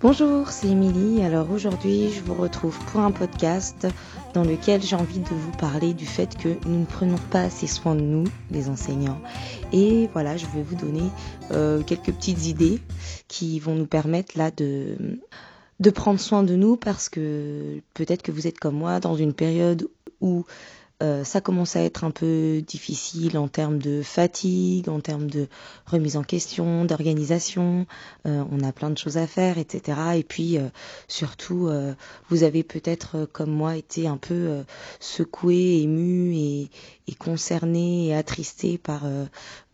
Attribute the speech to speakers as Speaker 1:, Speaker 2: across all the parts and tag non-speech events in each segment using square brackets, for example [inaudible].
Speaker 1: Bonjour, c'est Émilie. Alors aujourd'hui, je vous retrouve pour un podcast dans lequel j'ai envie de vous parler du fait que nous ne prenons pas assez soin de nous, les enseignants. Et voilà, je vais vous donner euh, quelques petites idées qui vont nous permettre là de de prendre soin de nous parce que peut-être que vous êtes comme moi dans une période où euh, ça commence à être un peu difficile en termes de fatigue, en termes de remise en question, d'organisation. Euh, on a plein de choses à faire, etc. Et puis euh, surtout, vous avez peut-être comme moi été un peu secoué, ému et, et, concerné et attristé par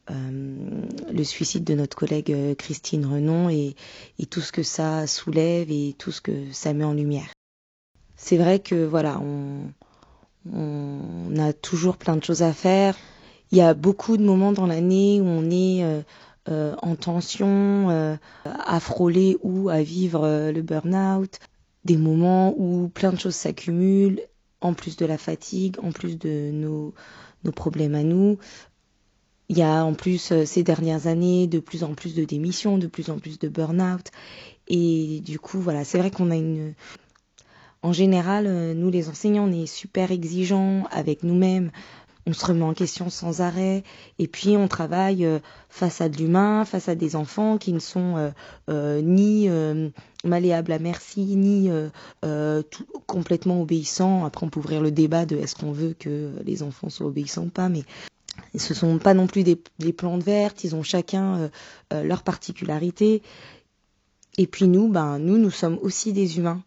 Speaker 1: le suicide de notre collègue Christine Renon et, et tout ce que ça soulève et tout ce que ça met en lumière. C'est vrai que voilà, on, on a toujours plein de choses à faire. Il y a beaucoup de moments dans l'année où on est euh, euh, en tension, euh, à frôler ou à vivre le burn-out. Des moments où plein de choses s'accumulent, en plus de la fatigue, en plus de nos, nos problèmes à nous. Il y a en plus ces dernières années de plus en plus de démissions, de plus en plus de burn-out. Et du coup, voilà, c'est vrai qu'on a une, en général, euh, nous les enseignants, on est super exigeants avec nous-mêmes. On se remet en question sans arrêt et puis on travaille euh, face à de l'humain, face à des enfants qui ne sont euh, ni malléables à merci, ni complètement obéissants. Après, on peut ouvrir le débat de est-ce qu'on veut que les enfants soient obéissants ou pas, mais ce sont pas non plus des, des plantes vertes. Ils ont chacun leur particularité. Et puis nous, ben nous, nous sommes aussi des humains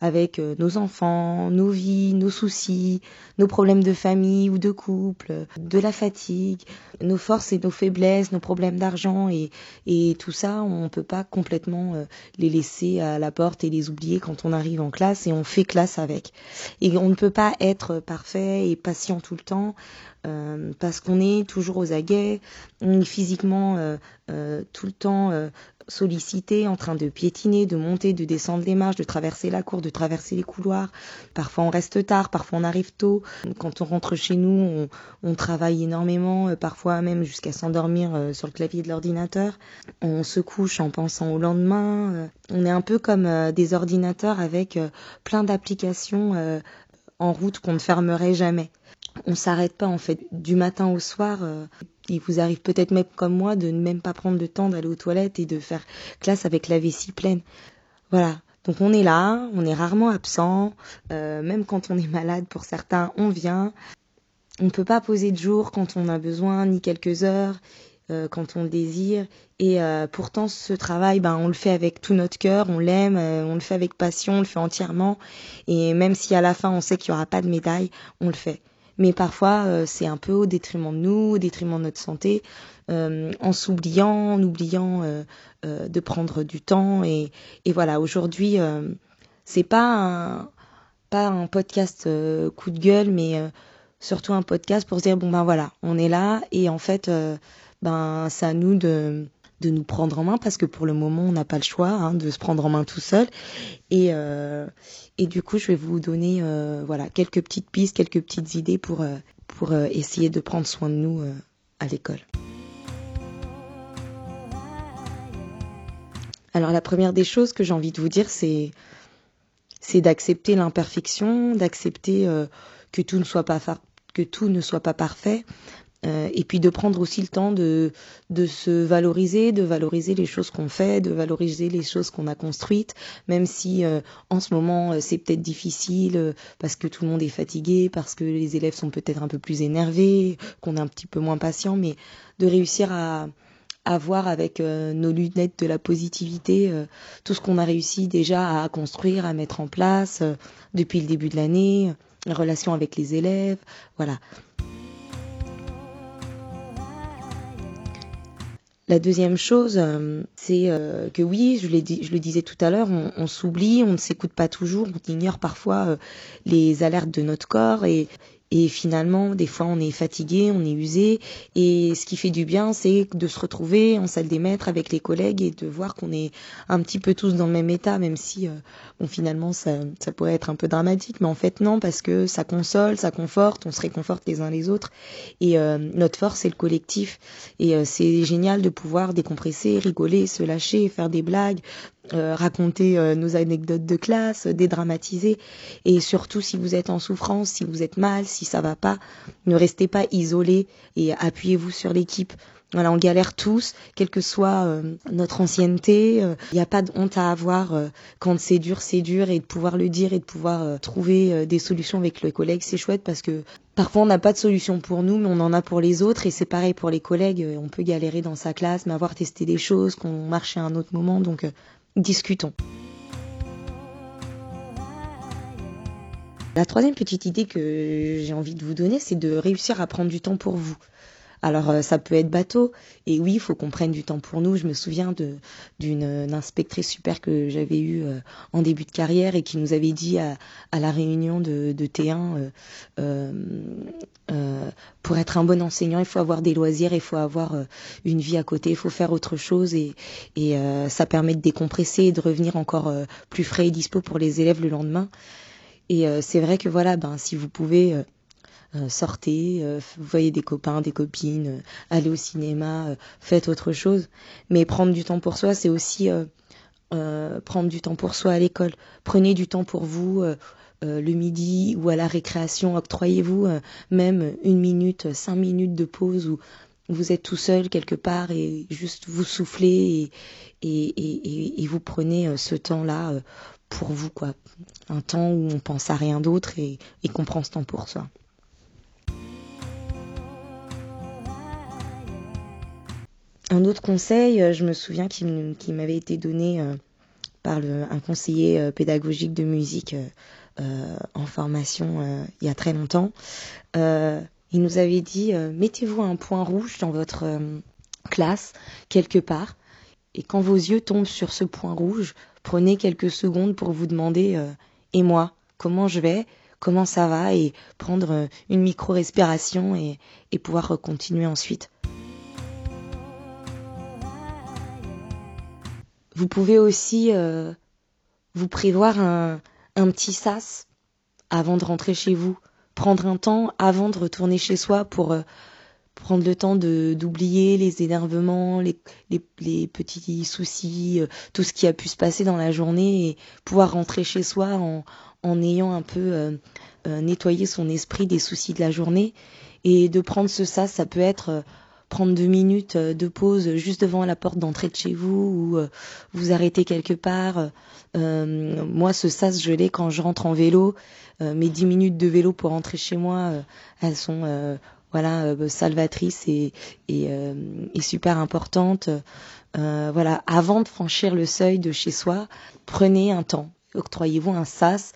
Speaker 1: avec euh, nos enfants, nos vies, nos soucis, nos problèmes de famille ou de couple, de la fatigue, nos forces et nos faiblesses, nos problèmes d'argent et, et tout ça, on ne peut pas complètement euh, les laisser à la porte et les oublier quand on arrive en classe et on fait classe avec. Et on ne peut pas être parfait et patient tout le temps. Euh, parce qu'on est toujours aux aguets, on est physiquement tout le temps sollicité, en train de piétiner, de monter, de descendre les marches, de traverser la cour, de traverser les couloirs. Parfois on reste tard, parfois on arrive tôt. Quand on rentre chez nous, on, travaille énormément, euh, parfois même jusqu'à s'endormir euh, sur le clavier de l'ordinateur. On se couche en pensant au lendemain. Euh, on est un peu comme des ordinateurs avec plein d'applications en route qu'on ne fermerait jamais on s'arrête pas en fait du matin au soir. Euh, il vous arrive peut-être même comme moi de ne même pas prendre le temps d'aller aux toilettes et de faire classe avec la vessie pleine. Voilà. Donc on est là, on est rarement absent, euh, même quand on est [laughs] malade pour certains, on vient. On ne peut pas poser de jour quand on a besoin, ni quelques heures, euh, quand on le désire. Et pourtant, ce travail, ben, on le fait avec tout notre cœur, on l'aime, on le fait avec passion, on le fait entièrement. Et même si à la fin, on sait qu'il n'y aura pas de médaille, on le fait mais parfois euh, c'est un peu au détriment de nous, au détriment de notre santé, euh, en s'oubliant, en oubliant euh, de prendre du temps et, voilà. Aujourd'hui, c'est pas un pas un podcast coup de gueule, mais surtout un podcast pour se dire bon ben voilà, on est là et en fait ben c'est à nous de de nous prendre en main parce que pour le moment on n'a pas le choix hein, de se prendre en main tout seul. Et euh, et du coup je vais vous donner euh, voilà quelques petites pistes quelques petites idées pour euh, essayer de prendre soin de nous à l'école. Alors la première des choses que j'ai envie de vous dire c'est c'est d'accepter l'imperfection d'accepter que tout ne soit pas parfait euh, et puis de prendre aussi le temps de, de se valoriser, de valoriser les choses qu'on fait, de valoriser les choses qu'on a construites, même si euh, en ce moment euh, c'est peut-être difficile parce que tout le monde est fatigué, parce que les élèves sont peut-être un peu plus énervés, qu'on est un petit peu moins patient, mais de réussir à, à voir avec nos lunettes de la positivité tout ce qu'on a réussi déjà à construire, à mettre en place depuis le début de l'année, la relation avec les élèves, voilà. La deuxième chose, euh, c'est euh, que oui, je, le disais tout à l'heure, on, s'oublie, on ne s'écoute pas toujours, on ignore parfois euh, les alertes de notre corps et, et finalement, des fois, on est fatigué, on est usé. Et ce qui fait du bien, c'est de se retrouver en salle des maîtres avec les collègues et de voir qu'on est un petit peu tous dans le même état, même si, euh, bon, finalement, ça, ça pourrait être un peu dramatique. Mais en fait, non, parce que ça console, ça conforte, on se réconforte les uns les autres. Et euh, notre force, c'est le collectif. Et euh, c'est génial de pouvoir décompresser, rigoler, se lâcher, faire des blagues, raconter nos anecdotes de classe, dédramatiser. Et surtout, si vous êtes en souffrance, si vous êtes mal, si ça va pas, ne restez pas isolé et appuyez-vous sur l'équipe. Voilà, on galère tous, quelle que soit euh, notre ancienneté. Il euh, n'y a pas de honte à avoir euh, quand c'est dur, c'est dur, et de pouvoir le dire et de pouvoir trouver des solutions avec les collègues, c'est chouette parce que parfois on n'a pas de solution pour nous, mais on en a pour les autres, et c'est pareil pour les collègues. On peut galérer dans sa classe, mais avoir testé des choses, qu'on marche à un autre moment, donc discutons. La troisième petite idée que j'ai envie de vous donner, c'est de réussir à prendre du temps pour vous. Alors euh, ça peut être bateau, et oui, il faut qu'on prenne du temps pour nous. Je me souviens d'une inspectrice super que j'avais eue euh, en début de carrière et qui nous avait dit à, la réunion de, T1, euh, pour être un bon enseignant, il faut avoir des loisirs, il faut avoir une vie à côté, il faut faire autre chose, et, et ça permet de décompresser et de revenir encore plus frais et dispo pour les élèves le lendemain. Et c'est vrai que voilà, ben si vous pouvez euh, sortez, euh, voyez des copains, des copines, euh, allez au cinéma, faites autre chose. Mais prendre du temps pour soi, c'est aussi prendre du temps pour soi à l'école. Prenez du temps pour vous. le midi ou à la récréation, octroyez-vous même une minute, cinq minutes de pause où vous êtes tout seul quelque part et juste vous soufflez et, vous prenez ce temps-là pour vous, quoi. Un temps où on pense à rien d'autre et qu'on prend ce temps pour soi. Un autre conseil, euh, je me souviens qu'il m'avait été donné euh, par un conseiller euh, pédagogique de musique en formation il y a très longtemps. il nous avait dit mettez-vous un point rouge dans votre classe quelque part et quand vos yeux tombent sur ce point rouge, prenez quelques secondes pour vous demander et moi comment je vais, comment ça va et prendre une micro-respiration et pouvoir continuer ensuite. Vous pouvez aussi euh, vous prévoir un, petit sas avant de rentrer chez vous. Prendre un temps avant de retourner chez soi pour euh, prendre le temps d'oublier les énervements, les, petits soucis, euh, tout ce qui a pu se passer dans la journée et pouvoir rentrer chez soi en, en ayant un peu nettoyé son esprit des soucis de la journée. Et de prendre ce sas, ça peut être prendre deux minutes euh, de pause juste devant la porte d'entrée de chez vous ou euh, vous arrêter quelque part. Euh, moi, ce sas, je l'ai quand je rentre en vélo. mes dix minutes de vélo pour rentrer chez moi, elles sont voilà salvatrices et, et, et super importantes. voilà, avant de franchir le seuil de chez soi, prenez un temps. Octroyez-vous un sas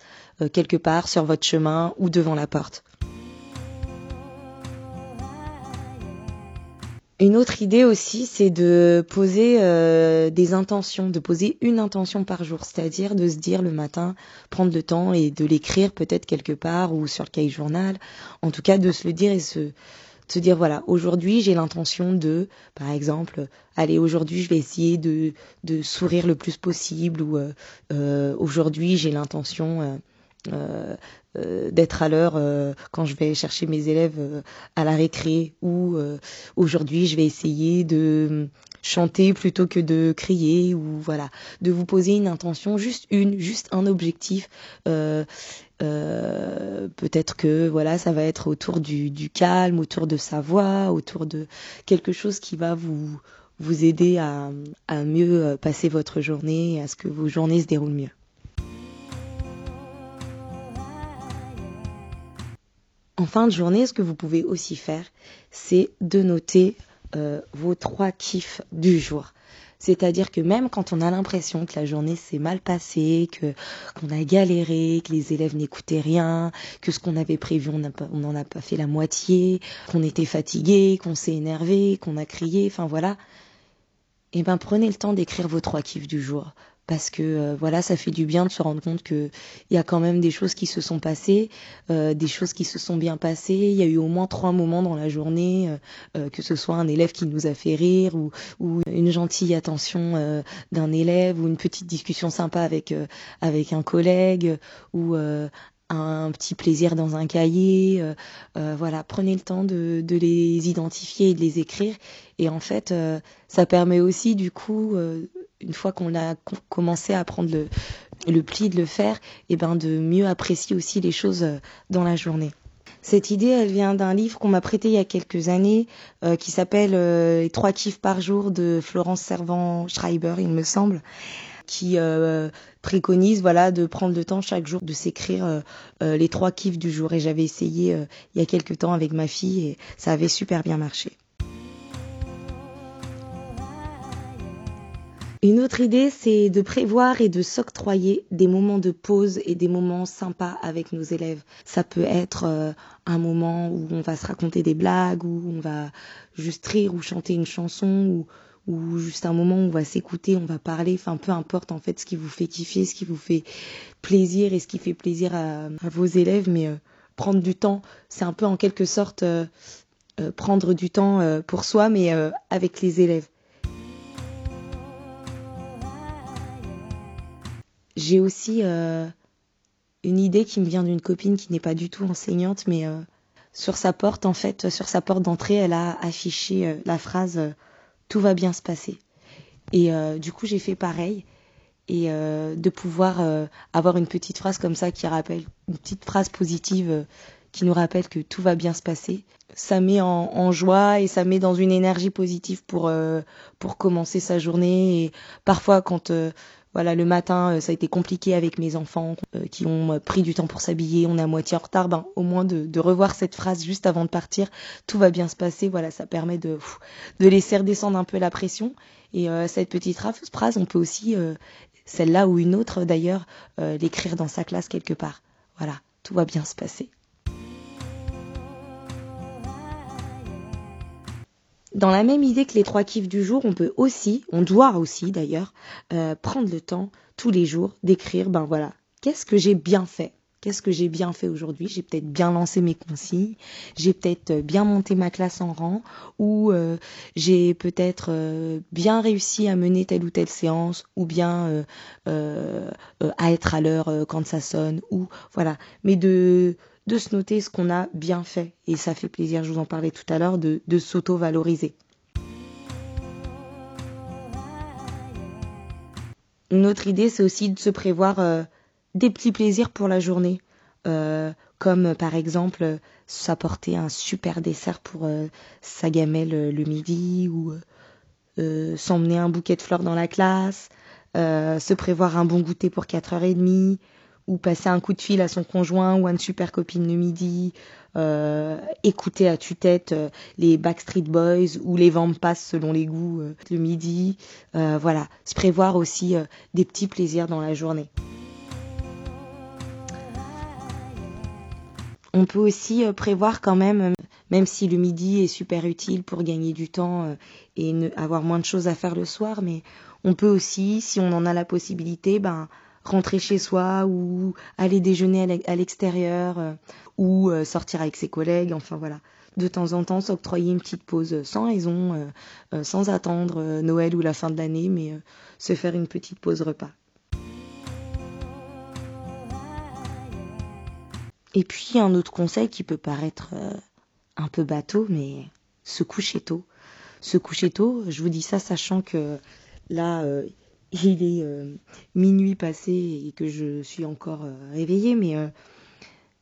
Speaker 1: quelque part sur votre chemin ou devant la porte. Une autre idée aussi, c'est de poser euh, des intentions, de poser une intention par jour, c'est-à-dire de se dire le matin, prendre le temps et de l'écrire peut-être quelque part ou sur le cahier journal, en tout cas de se le dire et se, se dire voilà, aujourd'hui j'ai l'intention de, par exemple, allez aujourd'hui je vais essayer de, de sourire le plus possible ou euh, euh, aujourd'hui j'ai l'intention euh, euh, d'être à l'heure euh, quand je vais chercher mes élèves à la récré ou aujourd'hui je vais essayer de chanter plutôt que de crier ou voilà. De vous poser une intention juste une juste un objectif peut-être que voilà ça va être autour du, du, calme autour de sa voix autour de quelque chose qui va vous vous aider à, à mieux passer votre journée à ce que vos journées se déroulent mieux En fin de journée, ce que vous pouvez aussi faire, c'est de noter euh, vos trois kiffs du jour. C'est-à-dire que même quand on a l'impression que la journée s'est mal passée, que qu'on a galéré, que les élèves n'écoutaient rien, que ce qu'on avait prévu on n'en a pas fait la moitié, qu'on était fatigué, qu'on s'est énervé, qu'on a crié, enfin voilà. Eh ben prenez le temps d'écrire vos trois kiffs du jour parce que euh, voilà, ça fait du bien de se rendre compte que il y a quand même des choses qui se sont passées, euh, des choses qui se sont bien passées. Il y a eu au moins trois moments dans la journée, euh, que ce soit un élève qui nous a fait rire ou, ou une gentille attention d'un élève ou une petite discussion sympa avec avec un collègue ou un petit plaisir dans un cahier. voilà, prenez le temps de, les identifier et de les écrire. Et en fait, ça permet aussi du coup une fois qu'on a commencé à prendre le, le pli de le faire, et eh ben de mieux apprécier aussi les choses dans la journée. Cette idée, elle vient d'un livre qu'on m'a prêté il y a quelques années, euh, qui s'appelle euh, Les trois kiffs par jour de Florence Servan-Schreiber, il me semble, qui euh, préconise voilà de prendre le temps chaque jour de s'écrire les trois kiffs du jour. Et j'avais essayé il y a quelques temps avec ma fille et ça avait super bien marché. Une autre idée, c'est de prévoir et de s'octroyer des moments de pause et des moments sympas avec nos élèves. Ça peut être euh, un moment où on va se raconter des blagues, où on va juste rire ou chanter une chanson, ou, ou juste un moment où on va s'écouter, on va parler, enfin peu importe en fait ce qui vous fait kiffer, ce qui vous fait plaisir et ce qui fait plaisir à, vos élèves, mais euh, prendre du temps, c'est un peu en quelque sorte euh, prendre du temps pour soi, mais avec les élèves. J'ai aussi euh, une idée qui me vient d'une copine qui n'est pas du tout enseignante, mais euh, sur sa porte, en fait, sur sa porte d'entrée, elle a affiché euh, la phrase Tout va bien se passer. Et du coup, j'ai fait pareil. Et de pouvoir avoir une petite phrase comme ça qui rappelle, une petite phrase positive qui nous rappelle que tout va bien se passer. Ça met en, en joie et ça met dans une énergie positive pour, pour commencer sa journée. Et parfois, quand voilà, le matin, euh, ça a été compliqué avec mes enfants euh, qui ont euh, pris du temps pour s'habiller, on est à moitié en retard. Ben, au moins de, revoir cette phrase juste avant de partir, tout va bien se passer. Voilà, ça permet de, de laisser redescendre un peu la pression. Et cette petite phrase, on peut aussi, celle-là ou une autre d'ailleurs, l'écrire dans sa classe quelque part. Voilà, tout va bien se passer. Dans la même idée que les trois kiffs du jour, on peut aussi, on doit aussi d'ailleurs, euh, prendre le temps tous les jours d'écrire, ben voilà, qu'est-ce que j'ai bien fait? Qu'est-ce que j'ai bien fait aujourd'hui? J'ai peut-être bien lancé mes consignes, j'ai peut-être euh, bien monté ma classe en rang, ou euh, j'ai peut-être bien réussi à mener telle ou telle séance, ou bien à être à l'heure quand ça sonne, ou voilà. Mais de de se noter ce qu'on a bien fait. Et ça fait plaisir, je vous en parlais tout à l'heure, de, s'auto-valoriser. Une autre idée, c'est aussi de se prévoir euh, des petits plaisirs pour la journée. Euh, comme par exemple s'apporter un super dessert pour euh, sa gamelle le midi ou s'emmener un bouquet de fleurs dans la classe, se prévoir un bon goûter pour 4h30, ou passer un coup de fil à son conjoint ou à une super copine le midi, euh, écouter à tue-tête euh, les Backstreet Boys ou les Vampas selon les goûts euh, le midi. voilà, se prévoir aussi des petits plaisirs dans la journée. On peut aussi prévoir quand même, même si le midi est super utile pour gagner du temps et avoir moins de choses à faire le soir, mais on peut aussi, si on en a la possibilité, ben rentrer chez soi ou aller déjeuner à l'extérieur euh, ou euh, sortir avec ses collègues. Enfin voilà, de temps en temps s'octroyer une petite pause sans raison, euh, sans attendre Noël ou la fin de l'année, mais se faire une petite pause repas. Et puis un autre conseil qui peut paraître un peu bateau, mais se coucher tôt. Se coucher tôt, je vous dis ça sachant que là, est euh, minuit passé et que je suis encore euh, réveillée, mais euh,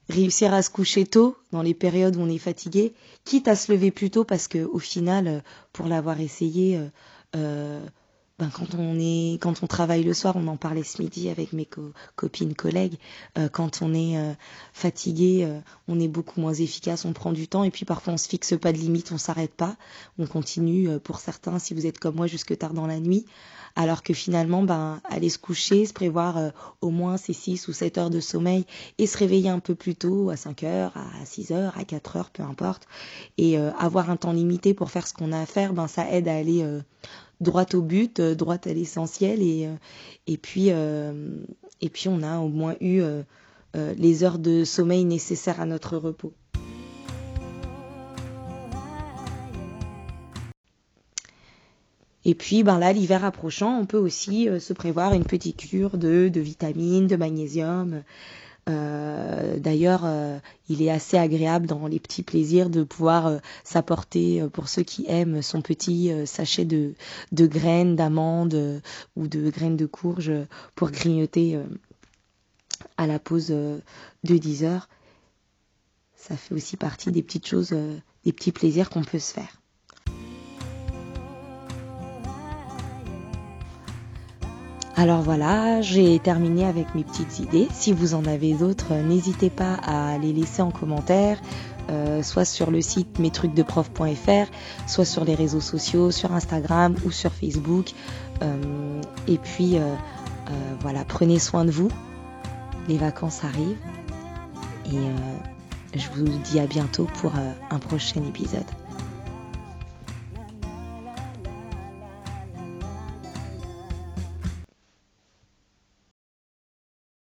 Speaker 1: réussir à se coucher tôt dans les périodes où on est fatigué, quitte à se lever plus tôt parce que au final, pour l'avoir essayé, ben, quand on est quand on travaille le soir, on en parlait ce midi avec mes copines collègues, euh, quand on est euh, fatigué, euh, on est beaucoup moins efficace, on prend du temps et puis parfois on se fixe pas de limite, on s'arrête pas, on continue pour certains si vous êtes comme moi jusque tard dans la nuit, alors que finalement ben aller se coucher, se prévoir au moins ces 6 ou 7 heures de sommeil et se réveiller un peu plus tôt à 5 heures, à 6 heures, à 4 heures, peu importe et avoir un temps limité pour faire ce qu'on a à faire, ben ça aide à aller droit au but, euh, droit à l'essentiel et, euh, puis euh, et on a au moins eu les heures de sommeil nécessaires à notre repos. Et puis ben là, l'hiver approchant, on peut aussi se prévoir une petite cure de, de vitamines, de magnésium, D'ailleurs, il est assez agréable dans les petits plaisirs de pouvoir s'apporter, pour ceux qui aiment, son petit sachet de, de graines d'amandes ou de graines de courge pour grignoter à la pause de 10 heures. Ça fait aussi partie des petites choses, des petits plaisirs qu'on peut se faire. Alors voilà, j'ai terminé avec mes petites idées. Si vous en avez d'autres, n'hésitez pas à les laisser en commentaire, euh, soit sur le site mestrucsdeprof.fr, soit sur les réseaux sociaux, sur Instagram ou sur Facebook. Euh, et puis euh, voilà, prenez soin de vous. Les vacances arrivent. Et je vous dis à bientôt pour un prochain épisode.